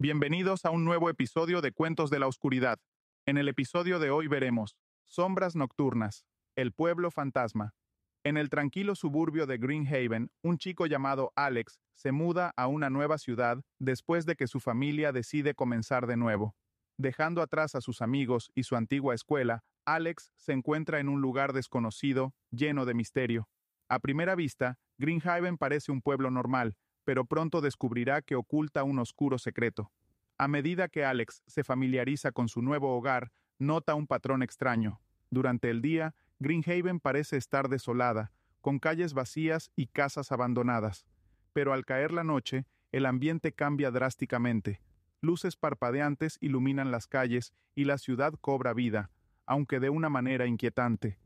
Bienvenidos a un nuevo episodio de Cuentos de la Oscuridad. En el episodio de hoy veremos Sombras Nocturnas, el pueblo fantasma. En el tranquilo suburbio de Greenhaven, un chico llamado Alex se muda a una nueva ciudad después de que su familia decide comenzar de nuevo. Dejando atrás a sus amigos y su antigua escuela, Alex se encuentra en un lugar desconocido, lleno de misterio. A primera vista, Greenhaven parece un pueblo normal, pero pronto descubrirá que oculta un oscuro secreto. A medida que Alex se familiariza con su nuevo hogar, nota un patrón extraño. Durante el día, Greenhaven parece estar desolada, con calles vacías y casas abandonadas. Pero al caer la noche, el ambiente cambia drásticamente. Luces parpadeantes iluminan las calles y la ciudad cobra vida, aunque de una manera inquietante.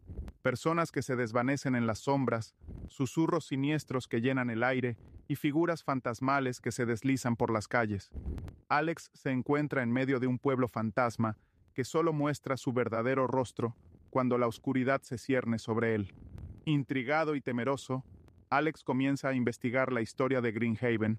Personas que se desvanecen en las sombras, susurros siniestros que llenan el aire y figuras fantasmales que se deslizan por las calles. Alex se encuentra en medio de un pueblo fantasma que solo muestra su verdadero rostro cuando la oscuridad se cierne sobre él. Intrigado y temeroso, Alex comienza a investigar la historia de Greenhaven.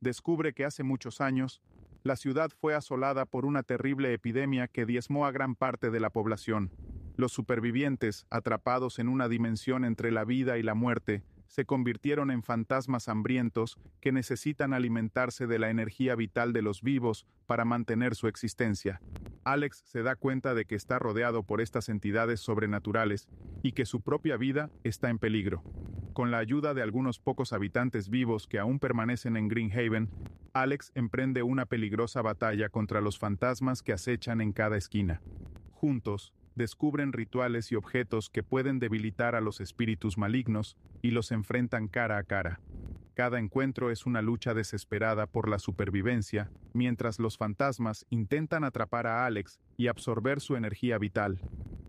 Descubre que hace muchos años, la ciudad fue asolada por una terrible epidemia que diezmó a gran parte de la población. Los supervivientes, atrapados en una dimensión entre la vida y la muerte, se convirtieron en fantasmas hambrientos que necesitan alimentarse de la energía vital de los vivos para mantener su existencia. Alex se da cuenta de que está rodeado por estas entidades sobrenaturales y que su propia vida está en peligro. Con la ayuda de algunos pocos habitantes vivos que aún permanecen en Greenhaven, Alex emprende una peligrosa batalla contra los fantasmas que acechan en cada esquina. Juntos, descubren rituales y objetos que pueden debilitar a los espíritus malignos y los enfrentan cara a cara. Cada encuentro es una lucha desesperada por la supervivencia, mientras los fantasmas intentan atrapar a Alex y absorber su energía vital.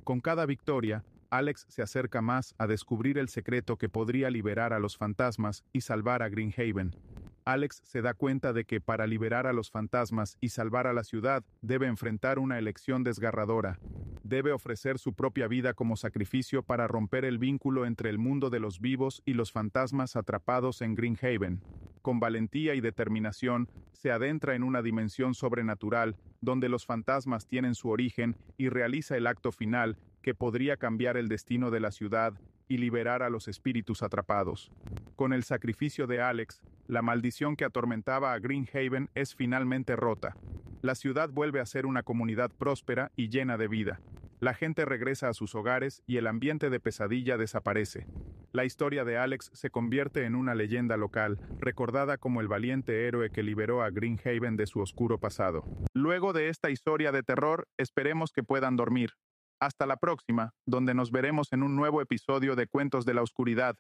Con cada victoria, Alex se acerca más a descubrir el secreto que podría liberar a los fantasmas y salvar a Greenhaven. Alex se da cuenta de que para liberar a los fantasmas y salvar a la ciudad debe enfrentar una elección desgarradora. Debe ofrecer su propia vida como sacrificio para romper el vínculo entre el mundo de los vivos y los fantasmas atrapados en Greenhaven. Con valentía y determinación, se adentra en una dimensión sobrenatural, donde los fantasmas tienen su origen y realiza el acto final, que podría cambiar el destino de la ciudad y liberar a los espíritus atrapados. Con el sacrificio de Alex, la maldición que atormentaba a Greenhaven es finalmente rota. La ciudad vuelve a ser una comunidad próspera y llena de vida. La gente regresa a sus hogares y el ambiente de pesadilla desaparece. La historia de Alex se convierte en una leyenda local, recordada como el valiente héroe que liberó a Greenhaven de su oscuro pasado. Luego de esta historia de terror, esperemos que puedan dormir. Hasta la próxima, donde nos veremos en un nuevo episodio de Cuentos de la Oscuridad.